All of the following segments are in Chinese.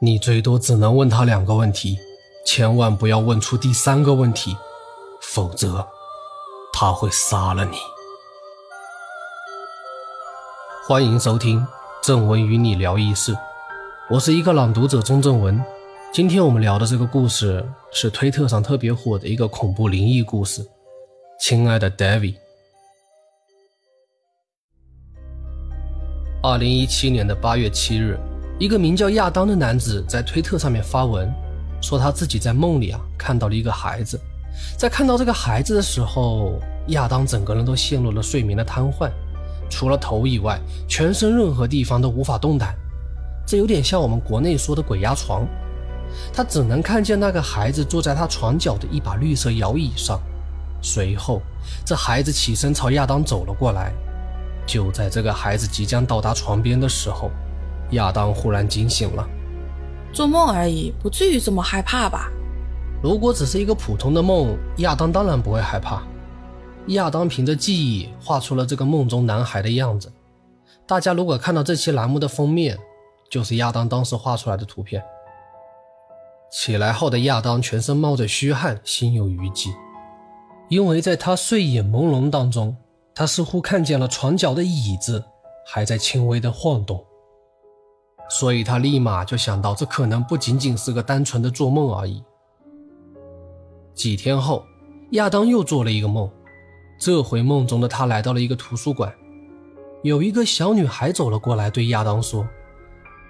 你最多只能问他两个问题，千万不要问出第三个问题，否则他会杀了你。欢迎收听正文与你聊一事，我是一个朗读者钟正文。今天我们聊的这个故事是推特上特别火的一个恐怖灵异故事。亲爱的 David，二零一七年的八月七日，一个名叫亚当的男子在推特上面发文，说他自己在梦里啊看到了一个孩子。在看到这个孩子的时候，亚当整个人都陷入了睡眠的瘫痪。除了头以外，全身任何地方都无法动弹，这有点像我们国内说的鬼压床。他只能看见那个孩子坐在他床角的一把绿色摇椅上。随后，这孩子起身朝亚当走了过来。就在这个孩子即将到达床边的时候，亚当忽然惊醒了。做梦而已，不至于这么害怕吧？如果只是一个普通的梦，亚当当然不会害怕。亚当凭着记忆画出了这个梦中男孩的样子。大家如果看到这期栏目的封面，就是亚当当时画出来的图片。起来后的亚当全身冒着虚汗，心有余悸，因为在他睡眼朦胧当中，他似乎看见了床角的椅子还在轻微的晃动，所以他立马就想到这可能不仅仅是个单纯的做梦而已。几天后，亚当又做了一个梦。这回梦中的他来到了一个图书馆，有一个小女孩走了过来，对亚当说：“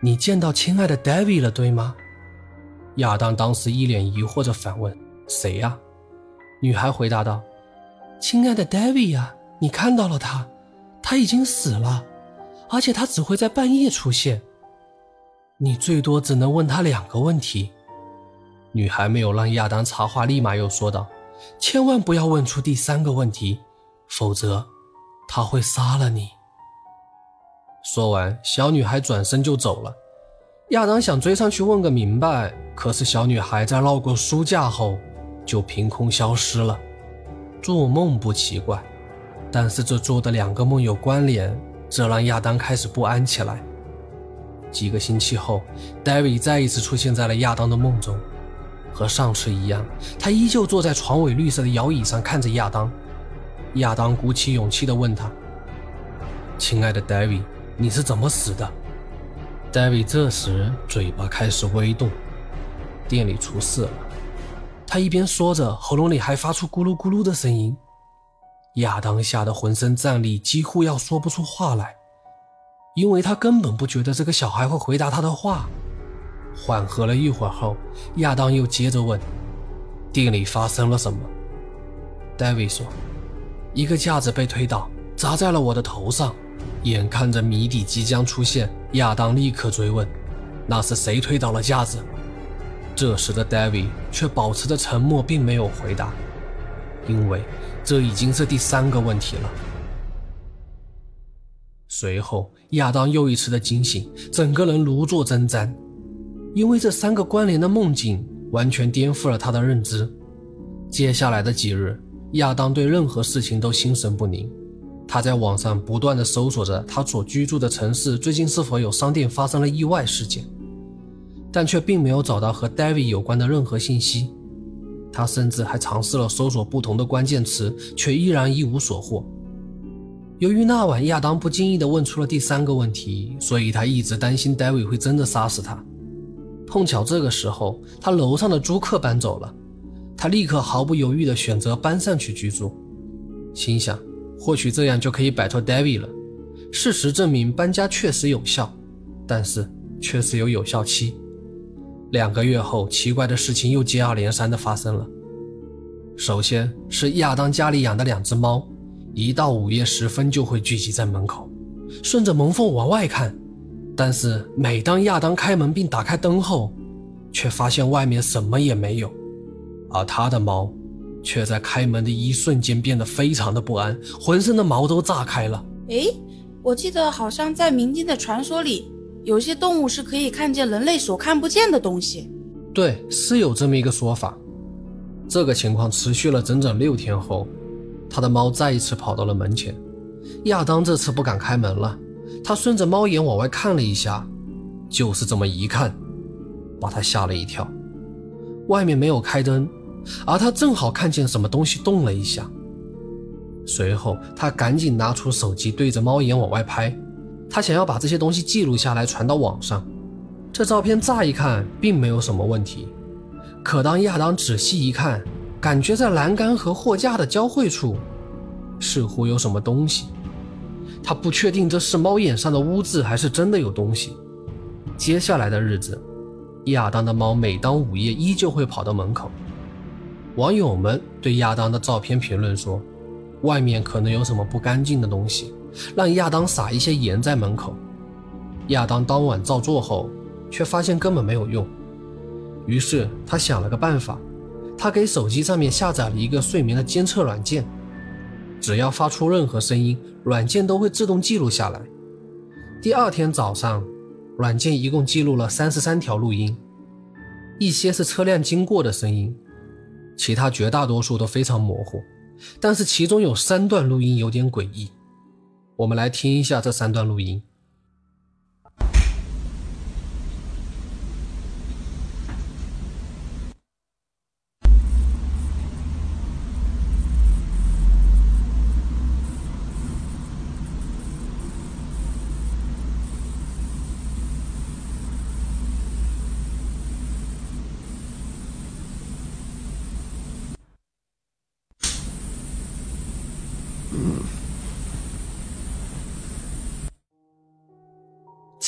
你见到亲爱的 David 了，对吗？”亚当当时一脸疑惑着反问：“谁呀？”女孩回答道：“亲爱的 David 呀，你看到了他，他已经死了，而且他只会在半夜出现。你最多只能问他两个问题。”女孩没有让亚当插话，立马又说道。千万不要问出第三个问题，否则他会杀了你。说完，小女孩转身就走了。亚当想追上去问个明白，可是小女孩在绕过书架后就凭空消失了。做梦不奇怪，但是这做的两个梦有关联，这让亚当开始不安起来。几个星期后，David 再一次出现在了亚当的梦中。和上次一样，他依旧坐在床尾绿色的摇椅上，看着亚当。亚当鼓起勇气地问他：“亲爱的 David，你是怎么死的？”David 这时嘴巴开始微动：“店里出事了。”他一边说着，喉咙里还发出咕噜咕噜的声音。亚当吓得浑身战栗，几乎要说不出话来，因为他根本不觉得这个小孩会回答他的话。缓和了一会儿后，亚当又接着问：“店里发生了什么？”David 说：“一个架子被推倒，砸在了我的头上。”眼看着谜底即将出现，亚当立刻追问：“那是谁推倒了架子？”这时的 David 却保持着沉默，并没有回答，因为这已经是第三个问题了。随后，亚当又一次的惊醒，整个人如坐针毡。因为这三个关联的梦境完全颠覆了他的认知。接下来的几日，亚当对任何事情都心神不宁。他在网上不断的搜索着他所居住的城市最近是否有商店发生了意外事件，但却并没有找到和 David 有关的任何信息。他甚至还尝试了搜索不同的关键词，却依然一无所获。由于那晚亚当不经意地问出了第三个问题，所以他一直担心 David 会真的杀死他。碰巧这个时候，他楼上的租客搬走了，他立刻毫不犹豫地选择搬上去居住，心想或许这样就可以摆脱 David 了。事实证明，搬家确实有效，但是确实有有效期。两个月后，奇怪的事情又接二连三地发生了。首先是亚当家里养的两只猫，一到午夜时分就会聚集在门口，顺着门缝往外看。但是每当亚当开门并打开灯后，却发现外面什么也没有，而他的猫却在开门的一瞬间变得非常的不安，浑身的毛都炸开了。诶，我记得好像在民间的传说里，有些动物是可以看见人类所看不见的东西。对，是有这么一个说法。这个情况持续了整整六天后，他的猫再一次跑到了门前，亚当这次不敢开门了。他顺着猫眼往外看了一下，就是这么一看，把他吓了一跳。外面没有开灯，而他正好看见什么东西动了一下。随后，他赶紧拿出手机，对着猫眼往外拍，他想要把这些东西记录下来，传到网上。这照片乍一看并没有什么问题，可当亚当仔细一看，感觉在栏杆和货架的交汇处，似乎有什么东西。他不确定这是猫眼上的污渍，还是真的有东西。接下来的日子，亚当的猫每当午夜依旧会跑到门口。网友们对亚当的照片评论说：“外面可能有什么不干净的东西，让亚当撒一些盐在门口。”亚当当晚照做后。却发现根本没有用，于是他想了个办法，他给手机上面下载了一个睡眠的监测软件，只要发出任何声音，软件都会自动记录下来。第二天早上，软件一共记录了三十三条录音，一些是车辆经过的声音，其他绝大多数都非常模糊，但是其中有三段录音有点诡异，我们来听一下这三段录音。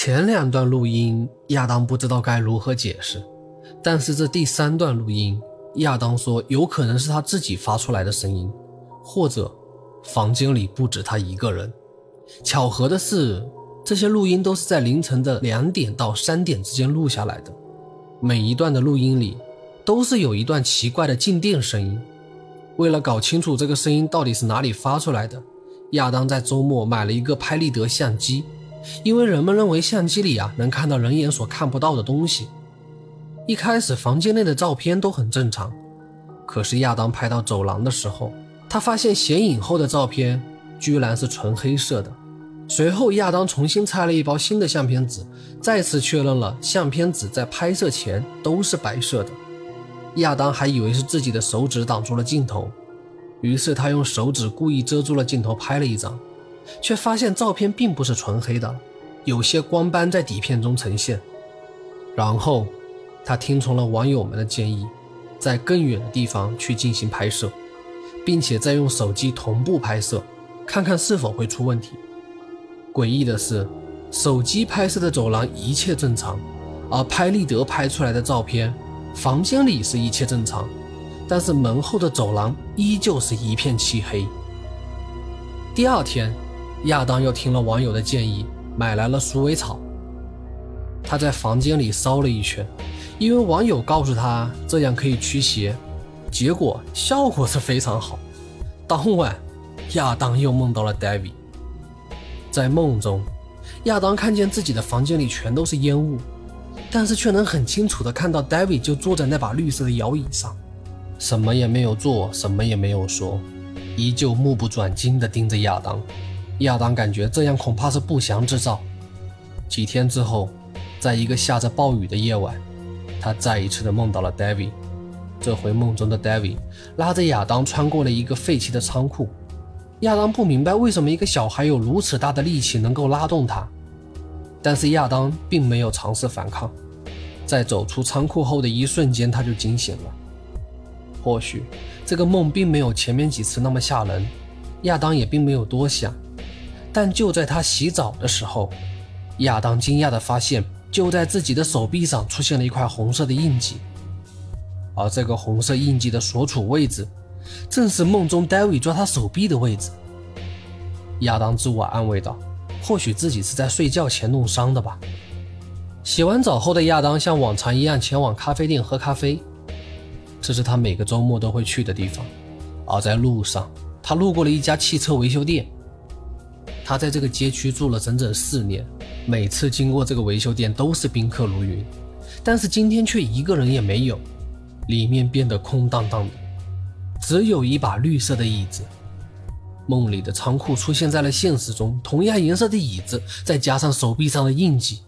前两段录音，亚当不知道该如何解释，但是这第三段录音，亚当说有可能是他自己发出来的声音，或者房间里不止他一个人。巧合的是，这些录音都是在凌晨的两点到三点之间录下来的，每一段的录音里都是有一段奇怪的静电声音。为了搞清楚这个声音到底是哪里发出来的，亚当在周末买了一个拍立得相机。因为人们认为相机里啊能看到人眼所看不到的东西。一开始房间内的照片都很正常，可是亚当拍到走廊的时候，他发现显影后的照片居然是纯黑色的。随后亚当重新拆了一包新的相片纸，再次确认了相片纸在拍摄前都是白色的。亚当还以为是自己的手指挡住了镜头，于是他用手指故意遮住了镜头拍了一张。却发现照片并不是纯黑的，有些光斑在底片中呈现。然后，他听从了网友们的建议，在更远的地方去进行拍摄，并且再用手机同步拍摄，看看是否会出问题。诡异的是，手机拍摄的走廊一切正常，而拍立得拍出来的照片，房间里是一切正常，但是门后的走廊依旧是一片漆黑。第二天。亚当又听了网友的建议，买来了鼠尾草。他在房间里烧了一圈，因为网友告诉他这样可以驱邪，结果效果是非常好。当晚，亚当又梦到了 David。在梦中，亚当看见自己的房间里全都是烟雾，但是却能很清楚地看到 David 就坐在那把绿色的摇椅上，什么也没有做，什么也没有说，依旧目不转睛地盯着亚当。亚当感觉这样恐怕是不祥之兆。几天之后，在一个下着暴雨的夜晚，他再一次的梦到了 David。这回梦中的 David 拉着亚当穿过了一个废弃的仓库。亚当不明白为什么一个小孩有如此大的力气能够拉动他，但是亚当并没有尝试反抗。在走出仓库后的一瞬间，他就惊醒了。或许这个梦并没有前面几次那么吓人，亚当也并没有多想。但就在他洗澡的时候，亚当惊讶地发现，就在自己的手臂上出现了一块红色的印记，而这个红色印记的所处位置，正是梦中戴维抓他手臂的位置。亚当自我安慰道：“或许自己是在睡觉前弄伤的吧。”洗完澡后的亚当像往常一样前往咖啡店喝咖啡，这是他每个周末都会去的地方。而在路上，他路过了一家汽车维修店。他在这个街区住了整整四年，每次经过这个维修店都是宾客如云，但是今天却一个人也没有，里面变得空荡荡的，只有一把绿色的椅子。梦里的仓库出现在了现实中，同样颜色的椅子，再加上手臂上的印记，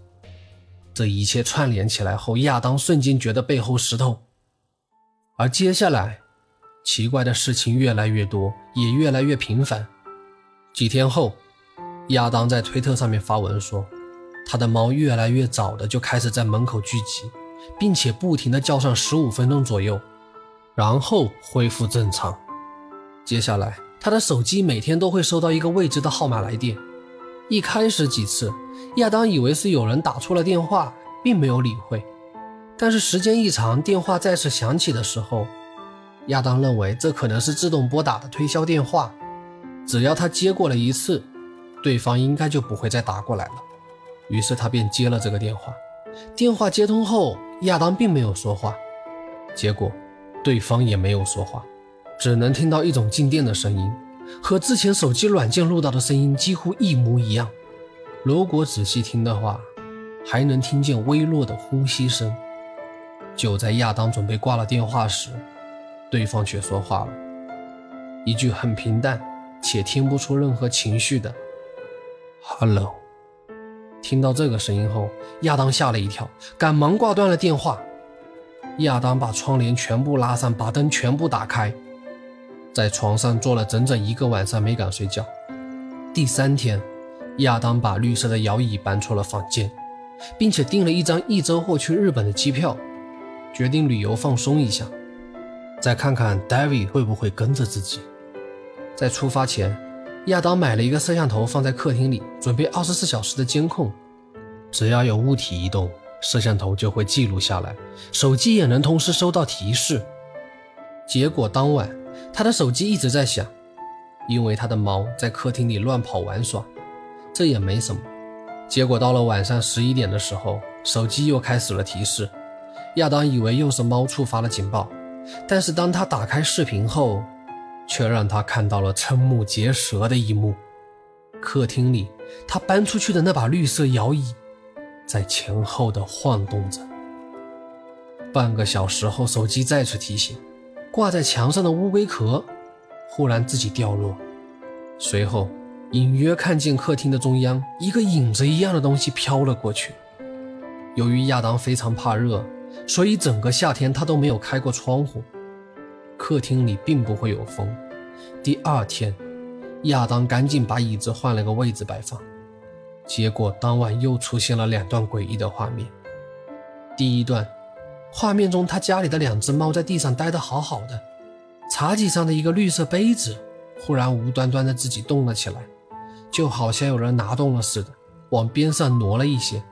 这一切串联起来后，亚当瞬间觉得背后湿透。而接下来，奇怪的事情越来越多，也越来越频繁。几天后，亚当在推特上面发文说，他的猫越来越早的就开始在门口聚集，并且不停的叫上十五分钟左右，然后恢复正常。接下来，他的手机每天都会收到一个未知的号码来电。一开始几次，亚当以为是有人打错了电话，并没有理会。但是时间一长，电话再次响起的时候，亚当认为这可能是自动拨打的推销电话。只要他接过了一次，对方应该就不会再打过来了。于是他便接了这个电话。电话接通后，亚当并没有说话，结果对方也没有说话。只能听到一种静电的声音，和之前手机软件录到的声音几乎一模一样。如果仔细听的话，还能听见微弱的呼吸声。就在亚当准备挂了电话时，对方却说话了，一句很平淡且听不出任何情绪的 “hello”。听到这个声音后，亚当吓了一跳，赶忙挂断了电话。亚当把窗帘全部拉上，把灯全部打开。在床上坐了整整一个晚上，没敢睡觉。第三天，亚当把绿色的摇椅搬出了房间，并且订了一张一周后去日本的机票，决定旅游放松一下，再看看 David 会不会跟着自己。在出发前，亚当买了一个摄像头放在客厅里，准备二十四小时的监控，只要有物体移动，摄像头就会记录下来，手机也能同时收到提示。结果当晚。他的手机一直在响，因为他的猫在客厅里乱跑玩耍，这也没什么。结果到了晚上十一点的时候，手机又开始了提示。亚当以为又是猫触发了警报，但是当他打开视频后，却让他看到了瞠目结舌的一幕：客厅里他搬出去的那把绿色摇椅在前后的晃动着。半个小时后，手机再次提醒。挂在墙上的乌龟壳忽然自己掉落，随后隐约看见客厅的中央一个影子一样的东西飘了过去。由于亚当非常怕热，所以整个夏天他都没有开过窗户。客厅里并不会有风。第二天，亚当赶紧把椅子换了个位置摆放，结果当晚又出现了两段诡异的画面。第一段。画面中，他家里的两只猫在地上待得好好的，茶几上的一个绿色杯子忽然无端端的自己动了起来，就好像有人拿动了似的，往边上挪了一些。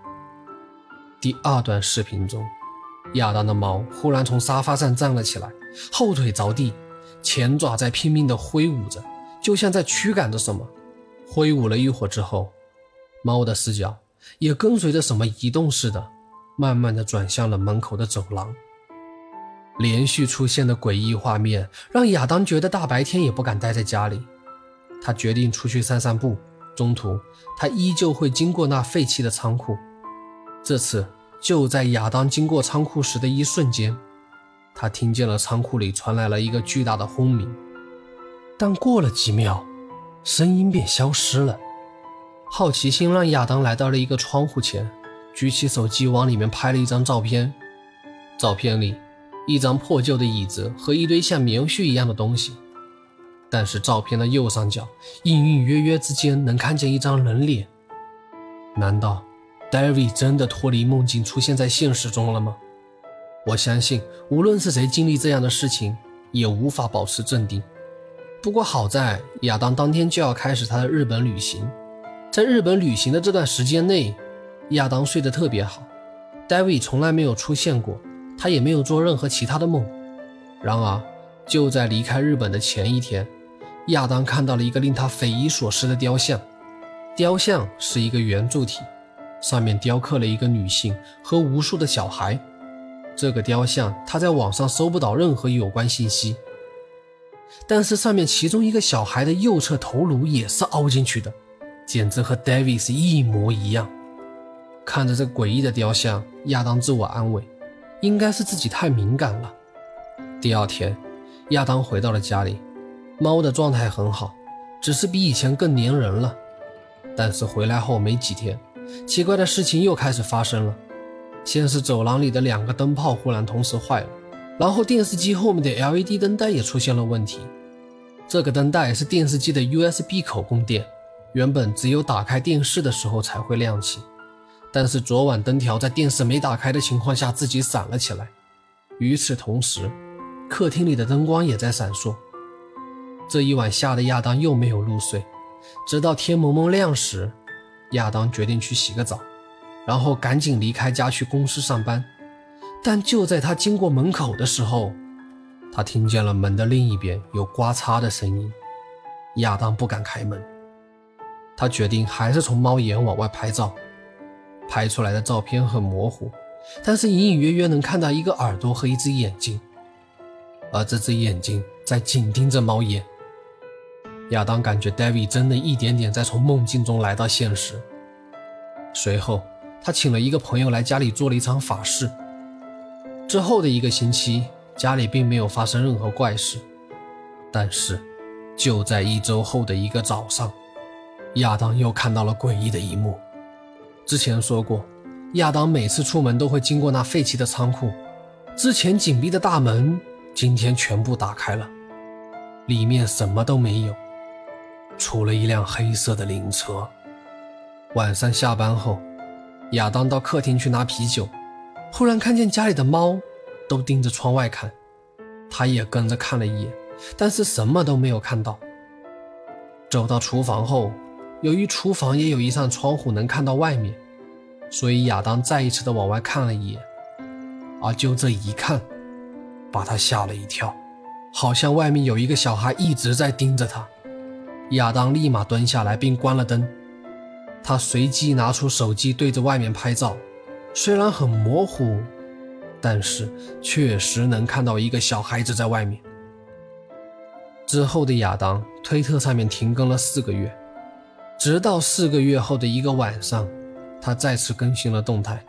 第二段视频中，亚当的猫忽然从沙发上站了起来，后腿着地，前爪在拼命地挥舞着，就像在驱赶着什么。挥舞了一会儿之后，猫的视角也跟随着什么移动似的。慢慢的转向了门口的走廊。连续出现的诡异画面让亚当觉得大白天也不敢待在家里。他决定出去散散步。中途，他依旧会经过那废弃的仓库。这次，就在亚当经过仓库时的一瞬间，他听见了仓库里传来了一个巨大的轰鸣。但过了几秒，声音便消失了。好奇心让亚当来到了一个窗户前。举起手机往里面拍了一张照片，照片里一张破旧的椅子和一堆像棉絮一样的东西，但是照片的右上角隐隐约约之间能看见一张人脸。难道 David 真的脱离梦境出现在现实中了吗？我相信无论是谁经历这样的事情，也无法保持镇定。不过好在亚当当天就要开始他的日本旅行，在日本旅行的这段时间内。亚当睡得特别好，David 从来没有出现过，他也没有做任何其他的梦。然而，就在离开日本的前一天，亚当看到了一个令他匪夷所思的雕像。雕像是一个圆柱体，上面雕刻了一个女性和无数的小孩。这个雕像他在网上搜不到任何有关信息，但是上面其中一个小孩的右侧头颅也是凹进去的，简直和 David 是一模一样。看着这诡异的雕像，亚当自我安慰，应该是自己太敏感了。第二天，亚当回到了家里，猫的状态很好，只是比以前更粘人了。但是回来后没几天，奇怪的事情又开始发生了。先是走廊里的两个灯泡忽然同时坏了，然后电视机后面的 LED 灯带也出现了问题。这个灯带是电视机的 USB 口供电，原本只有打开电视的时候才会亮起，但是昨晚灯条在电视没打开的情况下自己闪了起来。与此同时，客厅里的灯光也在闪烁。这一晚吓得亚当又没有入睡，直到天蒙蒙亮时，亚当决定去洗个澡。然后赶紧离开家去公司上班，但就在他经过门口的时候，他听见了门的另一边有刮擦的声音。亚当不敢开门，他决定还是从猫眼往外拍照。拍出来的照片很模糊，但是隐隐约约能看到一个耳朵和一只眼睛，而这只眼睛在紧盯着猫眼。亚当感觉 David 真的一点点在从梦境中来到现实。随后。他请了一个朋友来家里做了一场法事。之后的一个星期，家里并没有发生任何怪事。但是，就在一周后的一个早上，亚当又看到了诡异的一幕。之前说过，亚当每次出门都会经过那废弃的仓库，之前紧闭的大门今天全部打开了，里面什么都没有，除了一辆黑色的灵车。晚上下班后。亚当到客厅去拿啤酒，忽然看见家里的猫都盯着窗外看，他也跟着看了一眼，但是什么都没有看到。走到厨房后，由于厨房也有一扇窗户能看到外面，所以亚当再一次的往外看了一眼，而就这一看，把他吓了一跳，好像外面有一个小孩一直在盯着他。亚当立马蹲下来并关了灯。他随即拿出手机对着外面拍照，虽然很模糊，但是确实能看到一个小孩子在外面。之后的亚当，推特上面停更了四个月，直到四个月后的一个晚上，他再次更新了动态。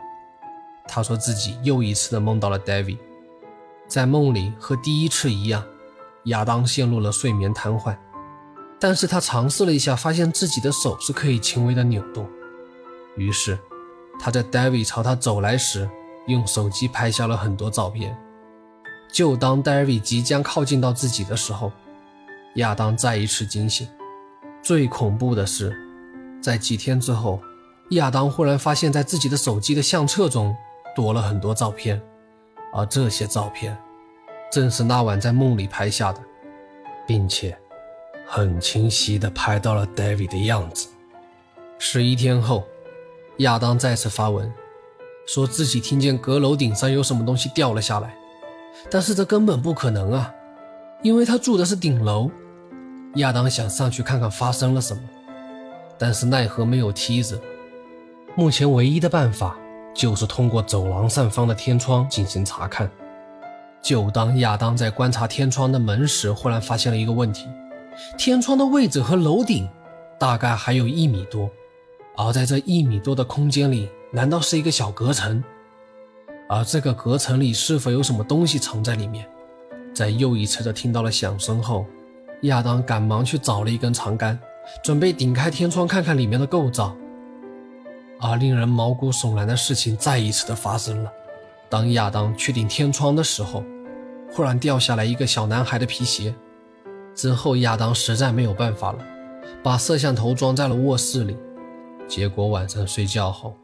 他说自己又一次的梦到了 David，在梦里和第一次一样，亚当陷入了睡眠瘫痪。但是他尝试了一下，发现自己的手是可以轻微的扭动。于是，他在 David 朝他走来时，用手机拍下了很多照片。就当 David 即将靠近到自己的时候，亚当再一次惊醒。最恐怖的是，在几天之后，亚当忽然发现，在自己的手机的相册中多了很多照片，而这些照片正是那晚在梦里拍下的，并且。很清晰地拍到了 David 的样子。十一天后，亚当再次发文，说自己听见阁楼顶上有什么东西掉了下来，但是这根本不可能啊，因为他住的是顶楼。亚当想上去看看发生了什么，但是奈何没有梯子。目前唯一的办法就是通过走廊上方的天窗进行查看。就当亚当在观察天窗的门时，忽然发现了一个问题。天窗的位置和楼顶大概还有一米多，而在这一米多的空间里，难道是一个小隔层？而这个隔层里是否有什么东西藏在里面？在又一次的听到了响声后，亚当赶忙去找了一根长杆，准备顶开天窗看看里面的构造。而令人毛骨悚然的事情再一次的发生了。当亚当去顶天窗的时候，忽然掉下来一个小男孩的皮鞋。之后，亚当实在没有办法了，把摄像头装在了卧室里。结果晚上睡觉后，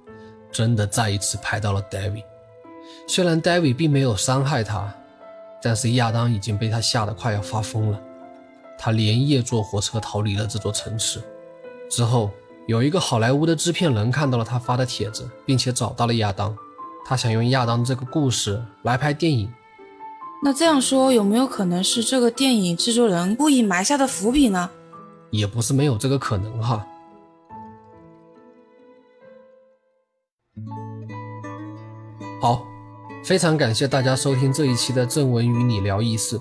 真的再一次拍到了 David。虽然 David 并没有伤害他，但是亚当已经被他吓得快要发疯了。他连夜坐火车逃离了这座城市。之后，有一个好莱坞的制片人看到了他发的帖子，并且找到了亚当。他想用亚当这个故事来拍电影。那这样说，有没有可能是这个电影制作人故意埋下的伏笔呢？也不是没有这个可能哈。好，非常感谢大家收听这一期的正文与你聊异事，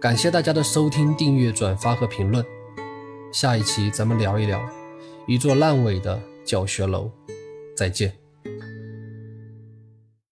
感谢大家的收听、订阅、转发和评论。下一期咱们聊一聊一座烂尾的教学楼，再见。